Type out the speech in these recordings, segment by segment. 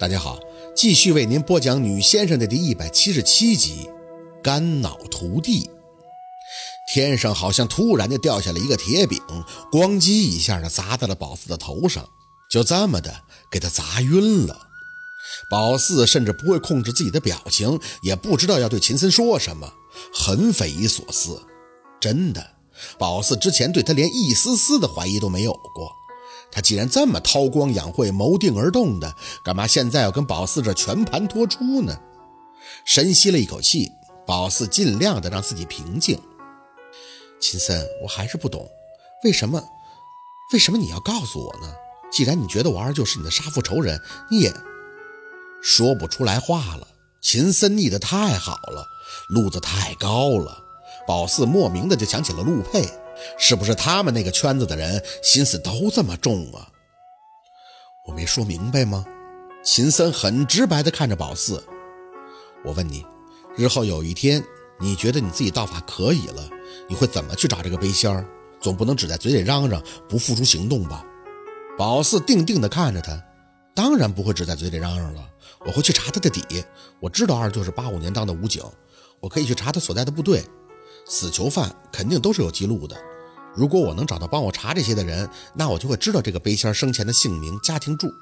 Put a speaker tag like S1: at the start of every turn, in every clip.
S1: 大家好，继续为您播讲《女先生》的第一百七十七集《肝脑涂地》。天上好像突然就掉下了一个铁饼，咣叽一下的砸在了宝四的头上，就这么的给他砸晕了。宝四甚至不会控制自己的表情，也不知道要对秦森说什么，很匪夷所思。真的，宝四之前对他连一丝丝的怀疑都没有过。他既然这么韬光养晦、谋定而动的，干嘛现在要跟宝四这全盘托出呢？深吸了一口气，宝四尽量的让自己平静。秦森，我还是不懂，为什么，为什么你要告诉我呢？既然你觉得我二舅是你的杀父仇人，你也说不出来话了。秦森腻得太好了，路子太高了。宝四莫名的就想起了陆佩。是不是他们那个圈子的人心思都这么重啊？我没说明白吗？秦森很直白地看着宝四，我问你，日后有一天你觉得你自己道法可以了，你会怎么去找这个背仙儿？总不能只在嘴里嚷嚷，不付出行动吧？宝四定定地看着他，当然不会只在嘴里嚷嚷了，我会去查他的底。我知道二舅是八五年当的武警，我可以去查他所在的部队。死囚犯肯定都是有记录的。如果我能找到帮我查这些的人，那我就会知道这个背仙生前的姓名、家庭住。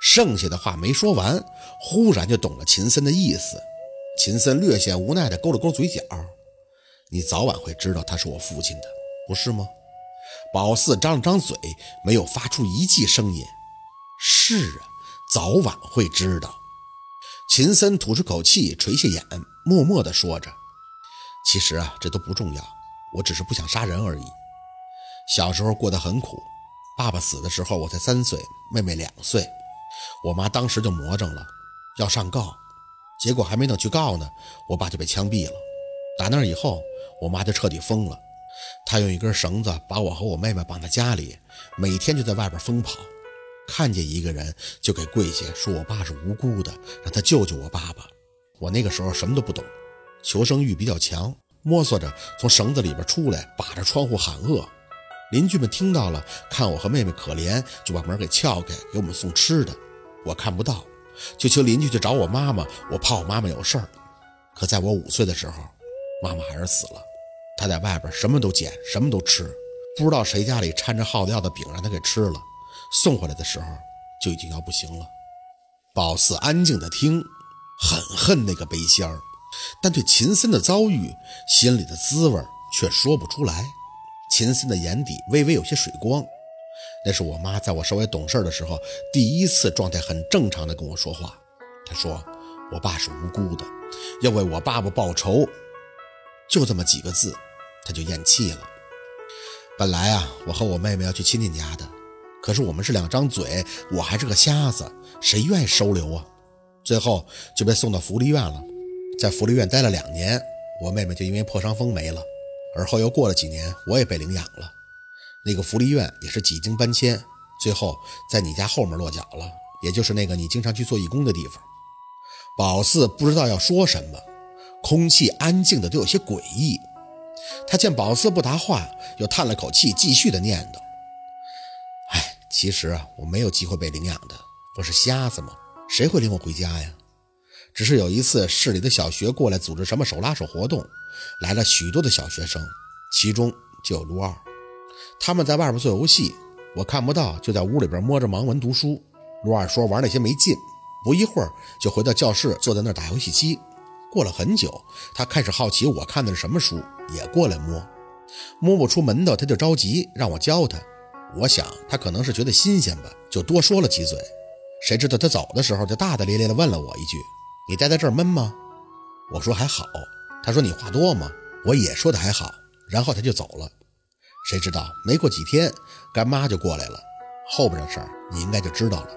S1: 剩下的话没说完，忽然就懂了秦森的意思。秦森略显无奈地勾了勾嘴角：“你早晚会知道他是我父亲的，不是吗？”宝四张了张嘴，没有发出一记声音。“是啊，早晚会知道。”秦森吐出口气，垂下眼，默默地说着。其实啊，这都不重要，我只是不想杀人而已。小时候过得很苦，爸爸死的时候我才三岁，妹妹两岁，我妈当时就魔怔了，要上告，结果还没等去告呢，我爸就被枪毙了。打那以后，我妈就彻底疯了，她用一根绳子把我和我妹妹绑在家里，每天就在外边疯跑，看见一个人就给跪下，说我爸是无辜的，让他救救我爸爸。我那个时候什么都不懂。求生欲比较强，摸索着从绳子里边出来，把着窗户喊饿。邻居们听到了，看我和妹妹可怜，就把门给撬开，给我们送吃的。我看不到，就求邻居去找我妈妈，我怕我妈妈有事儿。可在我五岁的时候，妈妈还是死了。她在外边什么都捡，什么都吃，不知道谁家里掺着耗子药的饼让她给吃了。送回来的时候就已经要不行了。宝四安静的听，很恨那个背仙儿。但对秦森的遭遇，心里的滋味却说不出来。秦森的眼底微微有些水光，那是我妈在我稍微懂事的时候，第一次状态很正常的跟我说话。她说：“我爸是无辜的，要为我爸爸报仇。”就这么几个字，他就咽气了。本来啊，我和我妹妹要去亲戚家的，可是我们是两张嘴，我还是个瞎子，谁愿意收留啊？最后就被送到福利院了。在福利院待了两年，我妹妹就因为破伤风没了。而后又过了几年，我也被领养了。那个福利院也是几经搬迁，最后在你家后面落脚了，也就是那个你经常去做义工的地方。宝四不知道要说什么，空气安静的都有些诡异。他见宝四不答话，又叹了口气，继续的念叨：“哎，其实啊，我没有机会被领养的，我是瞎子嘛，谁会领我回家呀？”只是有一次，市里的小学过来组织什么手拉手活动，来了许多的小学生，其中就有卢二。他们在外边做游戏，我看不到，就在屋里边摸着盲文读书。卢二说玩那些没劲，不一会儿就回到教室，坐在那儿打游戏机。过了很久，他开始好奇我看的是什么书，也过来摸。摸不出门道，他就着急让我教他。我想他可能是觉得新鲜吧，就多说了几嘴。谁知道他走的时候，就大大咧咧地问了我一句。你待在这儿闷吗？我说还好。他说你话多吗？我也说的还好。然后他就走了。谁知道没过几天，干妈就过来了。后边的事儿你应该就知道了。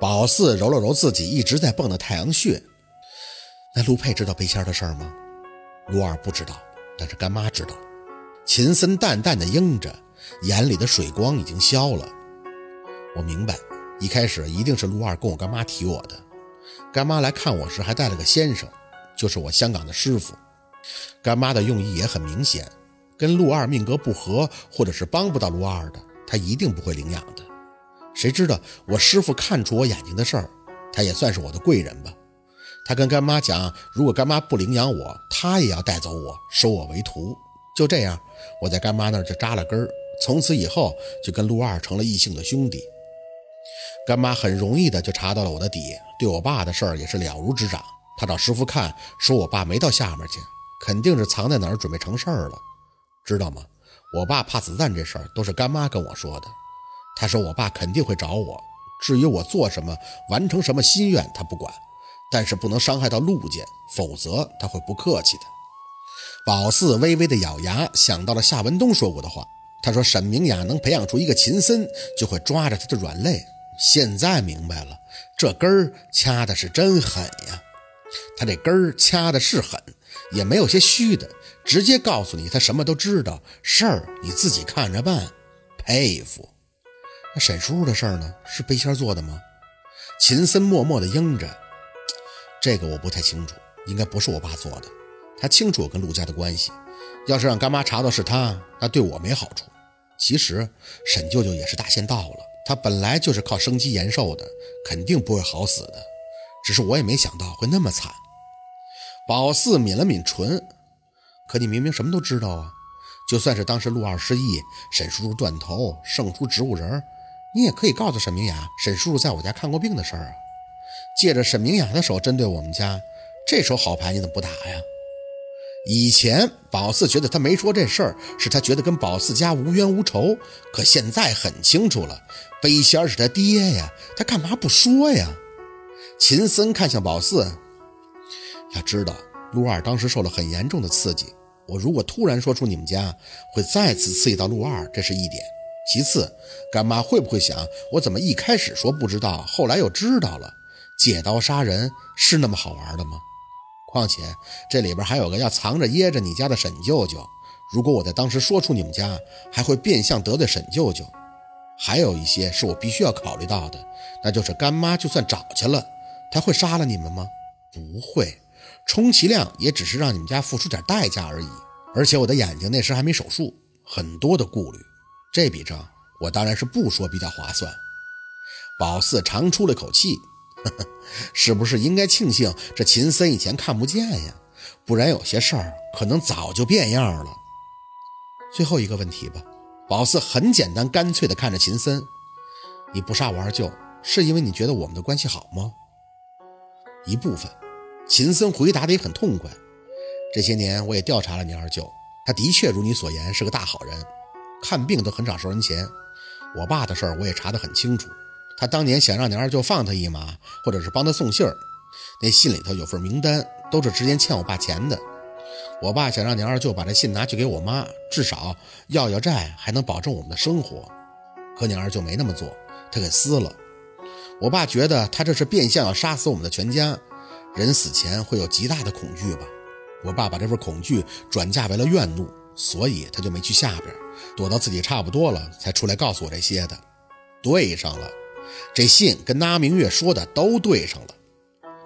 S1: 宝四揉了揉自己一直在蹦的太阳穴。那陆佩知道背仙的事儿吗？陆二不知道，但是干妈知道。秦森淡淡的应着，眼里的水光已经消了。我明白，一开始一定是陆二跟我干妈提我的。干妈来看我时还带了个先生，就是我香港的师傅。干妈的用意也很明显，跟陆二命格不合，或者是帮不到陆二的，她一定不会领养的。谁知道我师傅看出我眼睛的事儿，他也算是我的贵人吧。他跟干妈讲，如果干妈不领养我，他也要带走我，收我为徒。就这样，我在干妈那儿就扎了根儿，从此以后就跟陆二成了异姓的兄弟。干妈很容易的就查到了我的底，对我爸的事儿也是了如指掌。他找师傅看，说我爸没到下面去，肯定是藏在哪儿准备成事儿了，知道吗？我爸怕子弹这事儿都是干妈跟我说的。他说我爸肯定会找我，至于我做什么、完成什么心愿，他不管，但是不能伤害到陆家，否则他会不客气的。宝四微微的咬牙，想到了夏文东说过的话。他说：“沈明雅能培养出一个秦森，就会抓着他的软肋。现在明白了，这根儿掐的是真狠呀！他这根儿掐的是狠，也没有些虚的，直接告诉你他什么都知道，事儿你自己看着办。佩服。那沈叔叔的事儿呢？是背仙做的吗？”秦森默默的应着：“这个我不太清楚，应该不是我爸做的。”他清楚我跟陆家的关系，要是让干妈查到是他，那对我没好处。其实沈舅舅也是大限到了，他本来就是靠生机延寿的，肯定不会好死的。只是我也没想到会那么惨。宝四抿了抿唇，可你明明什么都知道啊！就算是当时陆二失忆，沈叔叔断头，剩出植物人，你也可以告诉沈明雅，沈叔叔在我家看过病的事儿啊。借着沈明雅的手针对我们家，这手好牌你怎么不打呀？以前宝四觉得他没说这事儿，是他觉得跟宝四家无冤无仇。可现在很清楚了，背仙是他爹呀，他干嘛不说呀？秦森看向宝四，要知道陆二当时受了很严重的刺激，我如果突然说出你们家会再次刺激到陆二，这是一点。其次，干妈会不会想我怎么一开始说不知道，后来又知道了？借刀杀人是那么好玩的吗？况且这里边还有个要藏着掖着你家的沈舅舅，如果我在当时说出你们家，还会变相得罪沈舅舅。还有一些是我必须要考虑到的，那就是干妈就算找去了，她会杀了你们吗？不会，充其量也只是让你们家付出点代价而已。而且我的眼睛那时还没手术，很多的顾虑。这笔账我当然是不说比较划算。宝四长出了口气。是不是应该庆幸这秦森以前看不见呀？不然有些事儿可能早就变样了。最后一个问题吧，宝四很简单干脆地看着秦森：“你不杀我二舅，是因为你觉得我们的关系好吗？”一部分。秦森回答的也很痛快。这些年我也调查了你二舅，他的确如你所言是个大好人，看病都很少收人钱。我爸的事儿我也查得很清楚。他当年想让你二舅放他一马，或者是帮他送信儿，那信里头有份名单，都是之前欠我爸钱的。我爸想让你二舅把这信拿去给我妈，至少要要债，还能保证我们的生活。可你二舅没那么做，他给撕了。我爸觉得他这是变相要杀死我们的全家，人死前会有极大的恐惧吧？我爸把这份恐惧转嫁为了怨怒，所以他就没去下边，躲到自己差不多了才出来告诉我这些的。对上了。这信跟那明月说的都对上了，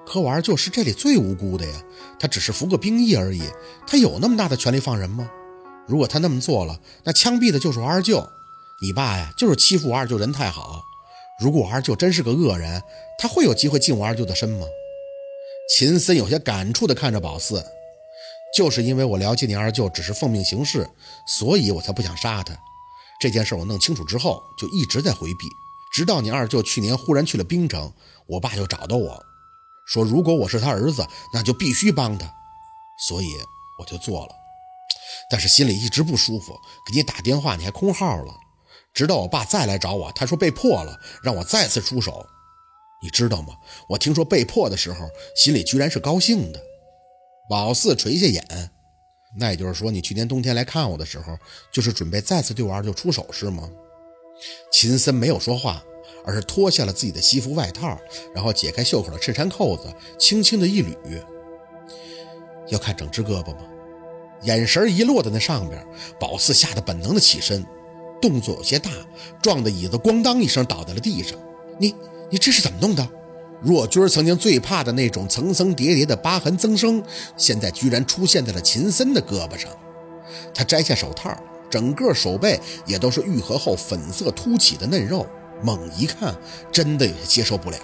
S1: 可我二舅是这里最无辜的呀，他只是服个兵役而已，他有那么大的权利放人吗？如果他那么做了，那枪毙的就是我二舅。你爸呀，就是欺负我二舅人太好。如果我二舅真是个恶人，他会有机会进我二舅的身吗？秦森有些感触地看着宝四，就是因为我了解你二舅只是奉命行事，所以我才不想杀他。这件事我弄清楚之后，就一直在回避。直到你二舅去年忽然去了冰城，我爸就找到我说：“如果我是他儿子，那就必须帮他。”所以我就做了，但是心里一直不舒服。给你打电话，你还空号了。直到我爸再来找我，他说被迫了，让我再次出手。你知道吗？我听说被迫的时候，心里居然是高兴的。宝四垂下眼，那也就是说，你去年冬天来看我的时候，就是准备再次对我二舅出手，是吗？秦森没有说话，而是脱下了自己的西服外套，然后解开袖口的衬衫扣子，轻轻的一捋。要看整只胳膊吗？眼神一落在那上边，宝四吓得本能的起身，动作有些大，撞的椅子咣当一声倒在了地上。你你这是怎么弄的？若君曾经最怕的那种层层叠叠的疤痕增生，现在居然出现在了秦森的胳膊上。他摘下手套。整个手背也都是愈合后粉色凸起的嫩肉，猛一看，真的有些接受不了。